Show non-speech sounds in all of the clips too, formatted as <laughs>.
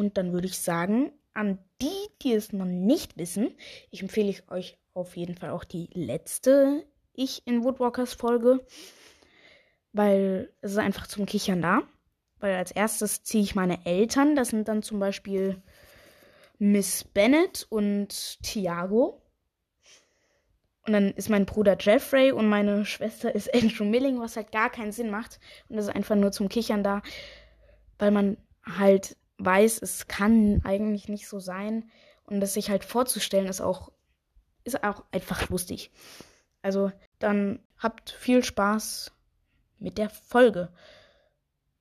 Und dann würde ich sagen, an die, die es noch nicht wissen, ich empfehle euch auf jeden Fall auch die letzte Ich in Woodwalkers Folge, weil es ist einfach zum Kichern da. Weil als erstes ziehe ich meine Eltern, das sind dann zum Beispiel Miss Bennett und Thiago. Und dann ist mein Bruder Jeffrey und meine Schwester ist <laughs> Andrew Milling, was halt gar keinen Sinn macht. Und das ist einfach nur zum Kichern da, weil man halt weiß, es kann eigentlich nicht so sein. Und das sich halt vorzustellen, ist auch, ist auch einfach lustig. Also dann habt viel Spaß mit der Folge.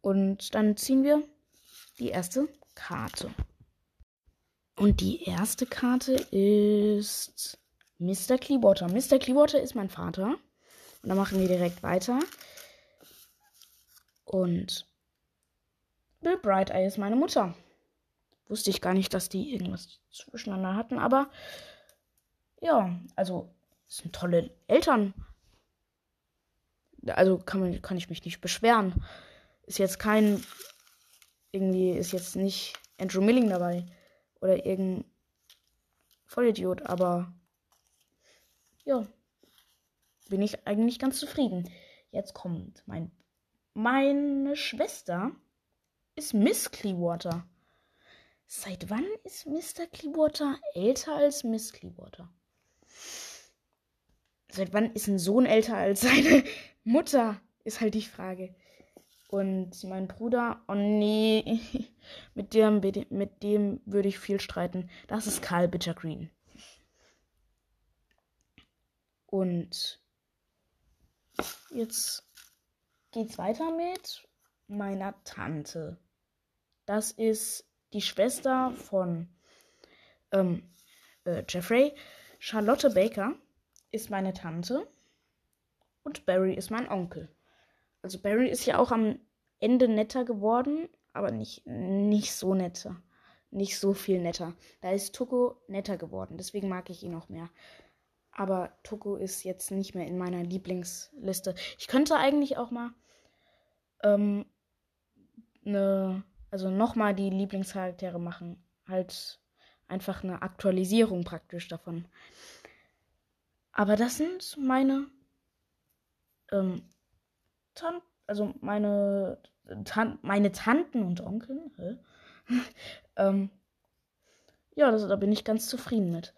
Und dann ziehen wir die erste Karte. Und die erste Karte ist Mr. Clearwater. Mr. Clearwater ist mein Vater. Und dann machen wir direkt weiter. Und Bill Bright Eye ist meine Mutter. Wusste ich gar nicht, dass die irgendwas zwischeneinander hatten, aber ja, also sind tolle Eltern. Also kann, man, kann ich mich nicht beschweren. Ist jetzt kein, irgendwie ist jetzt nicht Andrew Milling dabei oder irgendein Vollidiot, aber ja, bin ich eigentlich ganz zufrieden. Jetzt kommt mein, meine Schwester ist Miss Clearwater. Seit wann ist Mr. Clearwater älter als Miss Clearwater? Seit wann ist ein Sohn älter als seine <laughs> Mutter? Ist halt die Frage. Und mein Bruder, oh nee, <laughs> mit dem, mit dem würde ich viel streiten. Das ist Karl Bittergreen. Und jetzt geht's weiter mit meiner Tante. Das ist die Schwester von ähm, äh, Jeffrey. Charlotte Baker ist meine Tante und Barry ist mein Onkel. Also Barry ist ja auch am Ende netter geworden, aber nicht, nicht so netter. Nicht so viel netter. Da ist Tuko netter geworden, deswegen mag ich ihn noch mehr. Aber Tuko ist jetzt nicht mehr in meiner Lieblingsliste. Ich könnte eigentlich auch mal ähm, eine also nochmal die Lieblingscharaktere machen. Halt einfach eine Aktualisierung praktisch davon. Aber das sind meine, ähm, Tan also meine, Tan meine Tanten und Onkel. <laughs> ähm, ja, das, da bin ich ganz zufrieden mit.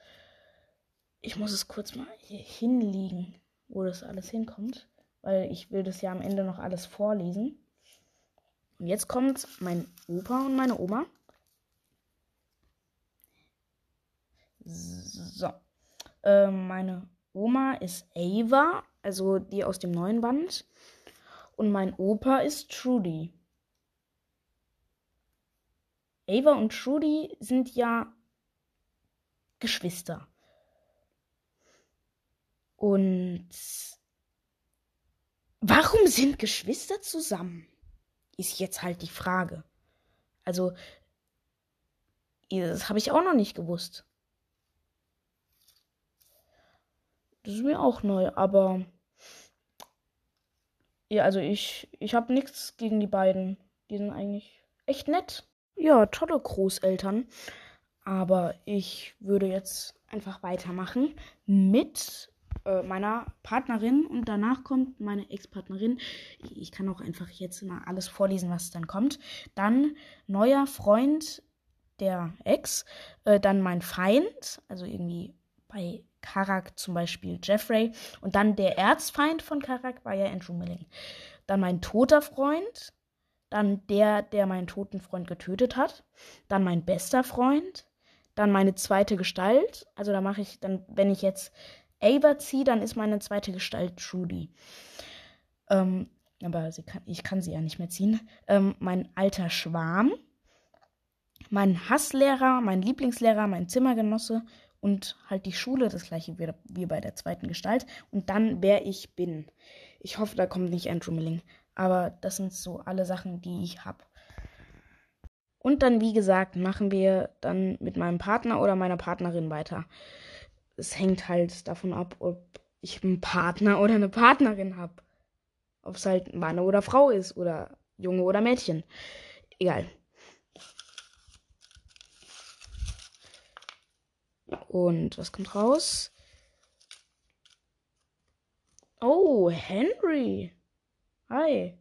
Ich muss es kurz mal hier hinlegen, wo das alles hinkommt, weil ich will das ja am Ende noch alles vorlesen. Und jetzt kommt mein Opa und meine Oma. So. Äh, meine Oma ist Ava, also die aus dem neuen Band. Und mein Opa ist Trudy. Ava und Trudy sind ja Geschwister. Und warum sind Geschwister zusammen? Ist jetzt halt die Frage. Also, das habe ich auch noch nicht gewusst. Das ist mir auch neu, aber ja, also ich ich habe nichts gegen die beiden. Die sind eigentlich echt nett. Ja, tolle Großeltern. Aber ich würde jetzt einfach weitermachen mit äh, meiner Partnerin und danach kommt meine Ex-Partnerin. Ich kann auch einfach jetzt mal alles vorlesen, was dann kommt. Dann neuer Freund der Ex, äh, dann mein Feind, also irgendwie bei Karak zum Beispiel Jeffrey und dann der Erzfeind von Karak war ja Andrew Milling. Dann mein toter Freund, dann der, der meinen toten Freund getötet hat, dann mein bester Freund, dann meine zweite Gestalt, also da mache ich dann, wenn ich jetzt Ava ziehe, dann ist meine zweite Gestalt Trudy. Ähm, aber kann, ich kann sie ja nicht mehr ziehen. Ähm, mein alter Schwarm, mein Hasslehrer, mein Lieblingslehrer, mein Zimmergenosse und halt die Schule, das gleiche wie, bei der zweiten Gestalt. Und dann, wer ich bin. Ich hoffe, da kommt nicht Andrew Milling. Aber das sind so alle Sachen, die ich habe. Und dann, wie gesagt, machen wir dann mit meinem Partner oder meiner Partnerin weiter es hängt halt davon ab, ob ich einen Partner oder eine Partnerin habe. Ob es halt Mann oder Frau ist oder Junge oder Mädchen. Egal. Und was kommt raus? Oh, Henry. Hi.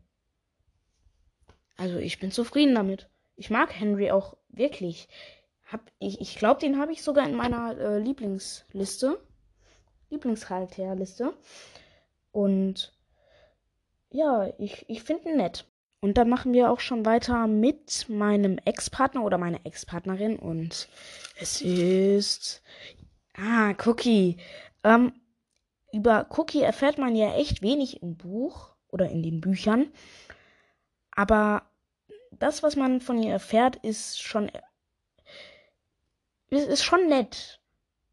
Also ich bin zufrieden damit. Ich mag Henry auch wirklich. Hab, ich ich glaube, den habe ich sogar in meiner äh, Lieblingsliste. Lieblingscharakterliste. Und ja, ich, ich finde ihn nett. Und dann machen wir auch schon weiter mit meinem Ex-Partner oder meiner Ex-Partnerin. Und es ist. Ah, Cookie. Ähm, über Cookie erfährt man ja echt wenig im Buch oder in den Büchern. Aber das, was man von ihr erfährt, ist schon. Ist, ist schon nett.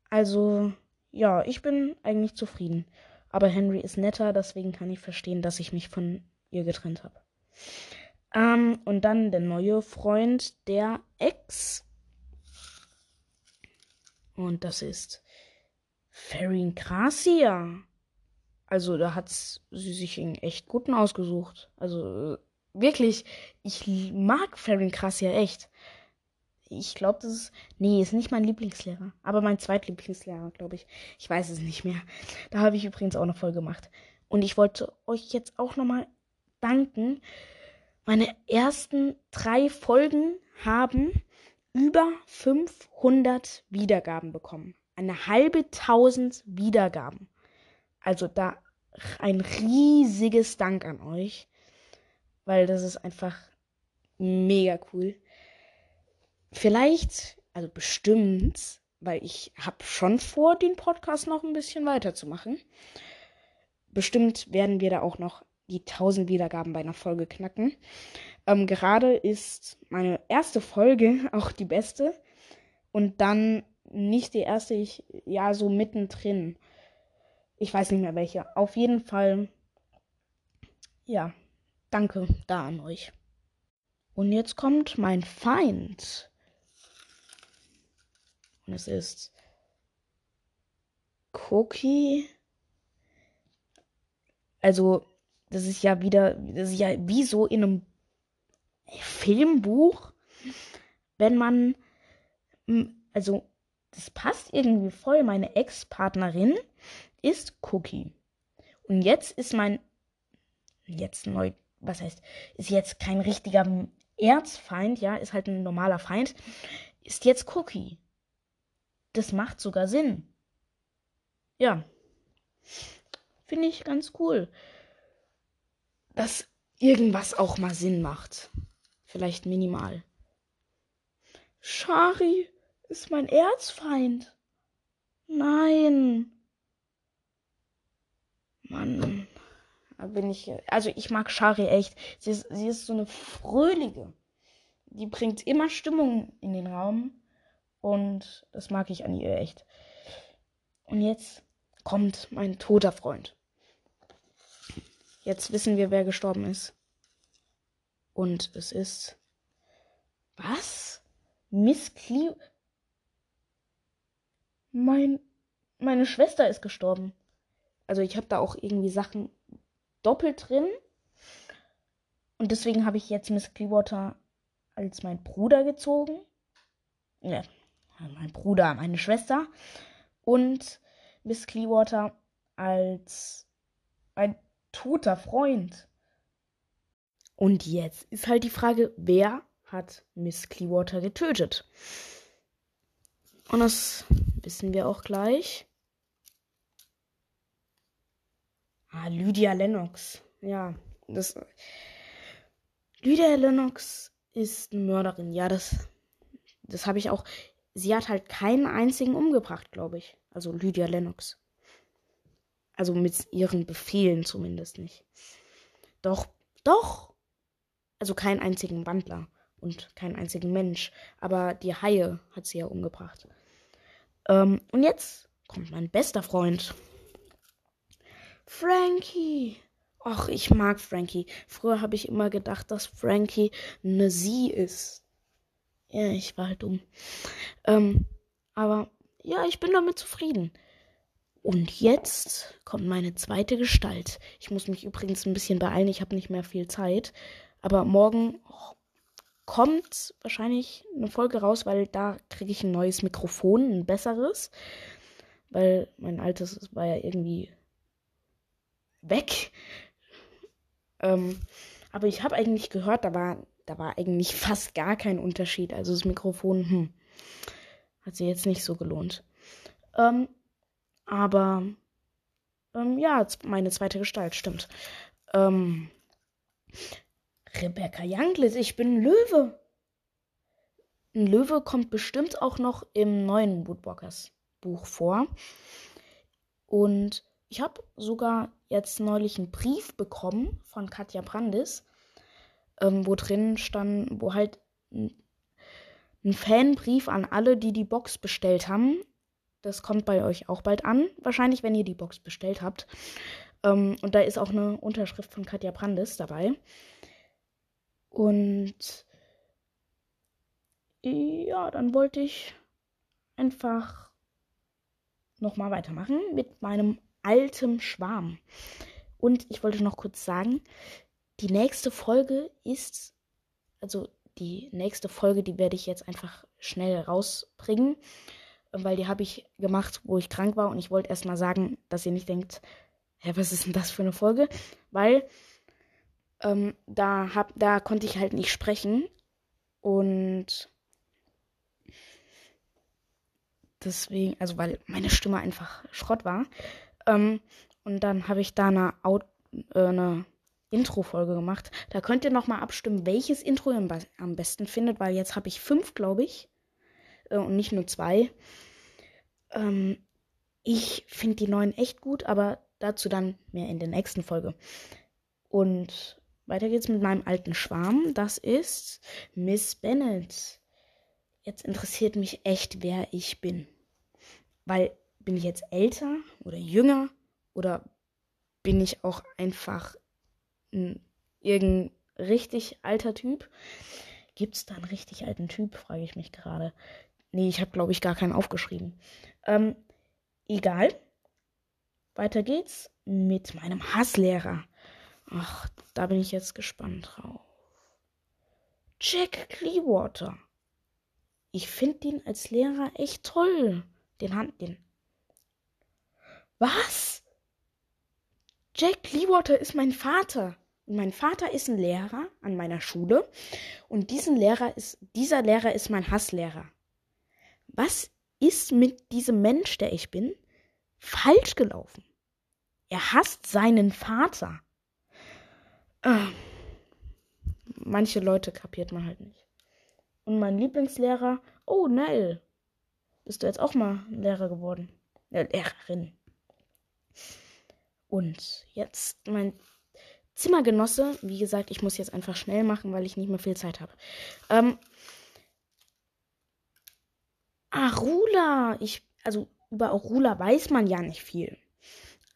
Also, ja, ich bin eigentlich zufrieden. Aber Henry ist netter, deswegen kann ich verstehen, dass ich mich von ihr getrennt habe. Ähm, und dann der neue Freund der Ex. Und das ist Ferin Gracia. Also da hat sie sich einen echt guten ausgesucht. Also wirklich, ich mag Ferin Gracia echt. Ich glaube, das ist. Nee, ist nicht mein Lieblingslehrer. Aber mein zweitlieblingslehrer, glaube ich. Ich weiß es nicht mehr. Da habe ich übrigens auch eine Folge gemacht. Und ich wollte euch jetzt auch nochmal danken. Meine ersten drei Folgen haben über 500 Wiedergaben bekommen. Eine halbe tausend Wiedergaben. Also da ein riesiges Dank an euch. Weil das ist einfach mega cool. Vielleicht, also bestimmt, weil ich habe schon vor, den Podcast noch ein bisschen weiterzumachen. Bestimmt werden wir da auch noch die 1000 Wiedergaben bei einer Folge knacken. Ähm, gerade ist meine erste Folge <laughs> auch die beste. Und dann nicht die erste, ich, ja, so mittendrin. Ich weiß nicht mehr welche. Auf jeden Fall, ja, danke da an euch. Und jetzt kommt mein Feind. Und es ist Cookie. Also, das ist ja wieder, das ist ja wie so in einem Filmbuch, wenn man, also, das passt irgendwie voll. Meine Ex-Partnerin ist Cookie. Und jetzt ist mein, jetzt neu, was heißt, ist jetzt kein richtiger Erzfeind, ja, ist halt ein normaler Feind, ist jetzt Cookie. Das macht sogar Sinn. Ja. Finde ich ganz cool dass irgendwas auch mal Sinn macht. Vielleicht minimal. Shari ist mein Erzfeind. Nein. Mann. Da bin ich. Also ich mag Shari echt. Sie ist, sie ist so eine fröhliche. Die bringt immer Stimmung in den Raum. Und das mag ich an ihr echt. Und jetzt kommt mein toter Freund. Jetzt wissen wir, wer gestorben ist. Und es ist. Was? Miss Cleo. Mein. Meine Schwester ist gestorben. Also ich habe da auch irgendwie Sachen doppelt drin. Und deswegen habe ich jetzt Miss Clearwater als mein Bruder gezogen. Ja, mein Bruder, meine Schwester. Und Miss Clearwater als mein toter Freund. Und jetzt ist halt die Frage, wer hat Miss Clearwater getötet? Und das wissen wir auch gleich. Ah, Lydia Lennox. Ja, das. Lydia Lennox ist Mörderin. Ja, das. Das habe ich auch. Sie hat halt keinen einzigen umgebracht, glaube ich. Also Lydia Lennox. Also mit ihren Befehlen zumindest nicht. Doch, doch. Also keinen einzigen Wandler und keinen einzigen Mensch. Aber die Haie hat sie ja umgebracht. Ähm, und jetzt kommt mein bester Freund. Frankie. Och, ich mag Frankie. Früher habe ich immer gedacht, dass Frankie eine Sie ist. Ja, ich war halt dumm. Ähm, aber ja, ich bin damit zufrieden. Und jetzt kommt meine zweite Gestalt. Ich muss mich übrigens ein bisschen beeilen, ich habe nicht mehr viel Zeit. Aber morgen, oh, kommt wahrscheinlich eine Folge raus, weil da kriege ich ein neues Mikrofon, ein besseres. Weil mein altes war ja irgendwie weg. Ähm, aber ich habe eigentlich gehört, da war, da war eigentlich <laughs> fast gar kein Unterschied. Also das Mikrofon, hm, hat sich jetzt nicht so gelohnt. Ähm, aber ähm, ja, meine zweite Gestalt, stimmt. Ähm, Rebecca Younglitz, ich bin Löwe. Ein Löwe kommt bestimmt auch noch im neuen Woodwalkers Buch vor. Und ich habe sogar jetzt neulich einen Brief bekommen von Katja Brandis, ähm, wo drin stand, wo halt ein, Fanbrief an alle, die die Box bestellt haben. Das kommt bei euch auch bald an, wahrscheinlich, wenn ihr die Box bestellt habt. Ähm, und da ist auch eine Unterschrift von Katja Brandis dabei. Und ja, dann wollte ich einfach nochmal weitermachen mit meinem alten Schwarm. Und ich wollte noch kurz sagen, die nächste Folge ist, also die nächste Folge, die werde ich jetzt einfach schnell rausbringen, weil die habe ich gemacht, wo ich krank war und ich wollte erstmal sagen, dass ihr nicht denkt, hä, was ist denn das für eine Folge? Weil ähm, da, hab, da konnte ich halt nicht sprechen. Und deswegen, also weil meine Stimme einfach Schrott war. Ähm, und dann habe ich da eine, äh, eine Intro-Folge gemacht. Da könnt ihr nochmal abstimmen, welches Intro ihr am besten findet, weil jetzt habe ich fünf, glaube ich. Äh, und nicht nur zwei. Ähm, ich finde die neuen echt gut, aber dazu dann mehr in der nächsten Folge. Und weiter geht's mit meinem alten Schwarm. Das ist Miss Bennet. Jetzt interessiert mich echt, wer ich bin. Weil bin ich jetzt älter oder jünger oder bin ich auch einfach ein irgendein richtig alter Typ? Gibt es da einen richtig alten Typ, frage ich mich gerade. Nee, ich habe, glaube ich, gar keinen aufgeschrieben. Ähm, egal. Weiter geht's mit meinem Hasslehrer. Ach, da bin ich jetzt gespannt drauf. Jack Clearwater. Ich finde den als Lehrer echt toll. Den Hand, den. Was? Jack Clearwater ist mein Vater. Und mein Vater ist ein Lehrer an meiner Schule. Und diesen Lehrer ist, dieser Lehrer ist mein Hasslehrer. Was ist mit diesem Mensch, der ich bin, falsch gelaufen? Er hasst seinen Vater. Ah. Manche Leute kapiert man halt nicht. Und mein Lieblingslehrer, oh, Nell. Bist du jetzt auch mal Lehrer geworden? Äh, Lehrerin. Und jetzt mein Zimmergenosse. Wie gesagt, ich muss jetzt einfach schnell machen, weil ich nicht mehr viel Zeit habe. Ähm, Arula. Ich, also über Arula weiß man ja nicht viel.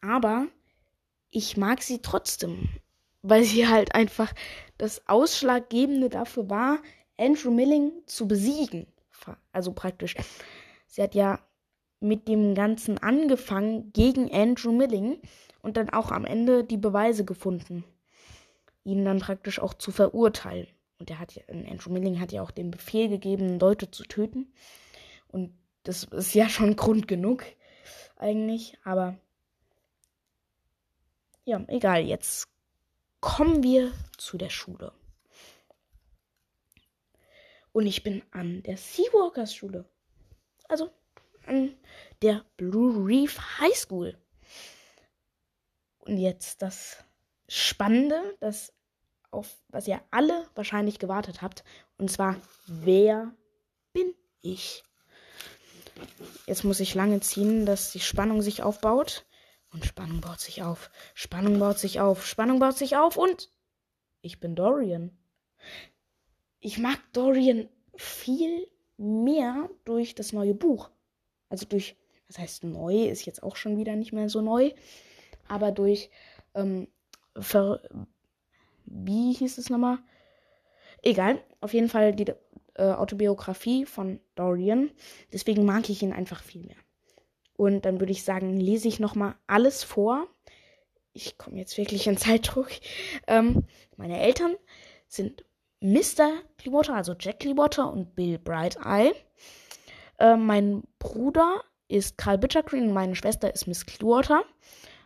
Aber ich mag sie trotzdem weil sie halt einfach das Ausschlaggebende dafür war, Andrew Milling zu besiegen. Also praktisch. Sie hat ja mit dem Ganzen angefangen gegen Andrew Milling und dann auch am Ende die Beweise gefunden, ihn dann praktisch auch zu verurteilen. Und er hat ja, Andrew Milling hat ja auch den Befehl gegeben, Leute zu töten. Und das ist ja schon Grund genug, eigentlich. Aber ja, egal, jetzt kommen wir zu der Schule. Und ich bin an der Seawalkers Schule. Also an der Blue Reef High School. Und jetzt das Spannende, das auf was ihr alle wahrscheinlich gewartet habt. Und zwar, wer bin ich? Jetzt muss ich lange ziehen, dass die Spannung sich aufbaut. Und Spannung baut sich auf. Spannung baut sich auf. Spannung baut sich auf. Und ich bin Dorian. Ich mag Dorian viel mehr durch das neue Buch. Also durch, was heißt neu, ist jetzt auch schon wieder nicht mehr so neu. Aber durch, ähm, Ver wie hieß es nochmal? Egal, auf jeden Fall die äh, Autobiografie von Dorian. Deswegen mag ich ihn einfach viel mehr. Und dann würde ich sagen, lese ich nochmal alles vor. Ich komme jetzt wirklich in Zeitdruck. Ähm, meine Eltern sind Mr. Clearwater, also Jack Clearwater und Bill Bright Eye. Äh, mein Bruder ist Carl Bittergreen meine Schwester ist Miss Clearwater.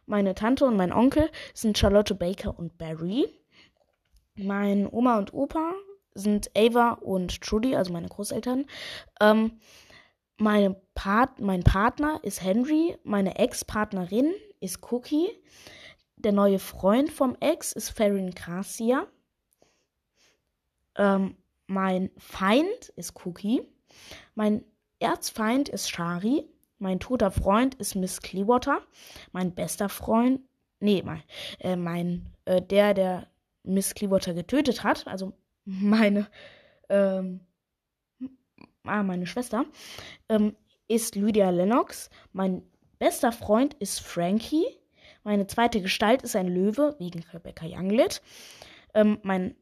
Meine Tante und mein Onkel sind Charlotte Baker und Barry. Mein Oma und Opa sind Ava und Trudy, also meine Großeltern. Ähm, meine Part mein Partner ist Henry. Meine Ex-Partnerin ist Cookie. Der neue Freund vom Ex ist Farron Gracia. Ähm, mein Feind ist Cookie. Mein Erzfeind ist Shari. Mein toter Freund ist Miss Clearwater. Mein bester Freund, nee, mein, äh, mein äh, der, der Miss Clearwater getötet hat, also <laughs> meine, ähm, ah, meine Schwester, ähm, ist Lydia Lennox. Mein bester Freund ist Frankie. Meine zweite Gestalt ist ein Löwe, wegen Rebecca Younglit. Ähm, mein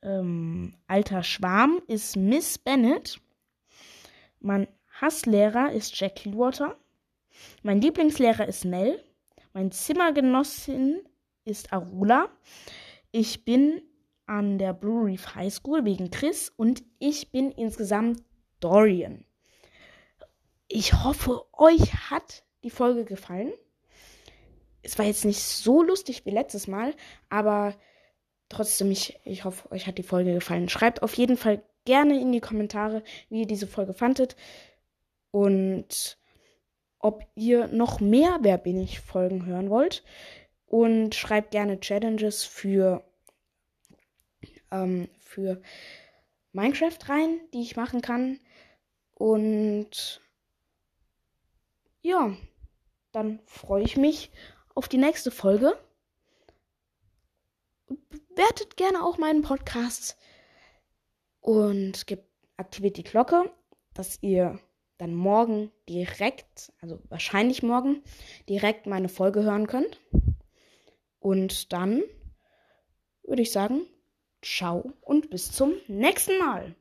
ähm, alter Schwarm ist Miss Bennett. Mein Hasslehrer ist Jack Clearwater. Mein Lieblingslehrer ist Nell. Mein Zimmergenossin ist Arula. Ich bin an der Blue Reef High School wegen Chris und ich bin insgesamt Dorian. Ich hoffe, euch hat die Folge gefallen. Es war jetzt nicht so lustig wie letztes Mal, aber trotzdem, ich, ich hoffe, euch hat die Folge gefallen. Schreibt auf jeden Fall gerne in die Kommentare, wie ihr diese Folge fandet und ob ihr noch mehr Wer bin ich Folgen hören wollt. Und schreibt gerne Challenges für, ähm, für Minecraft rein, die ich machen kann. Und ja, dann freue ich mich auf die nächste Folge. Wertet gerne auch meinen Podcast und gebt, aktiviert die Glocke, dass ihr dann morgen direkt, also wahrscheinlich morgen, direkt meine Folge hören könnt. Und dann würde ich sagen, ciao und bis zum nächsten Mal.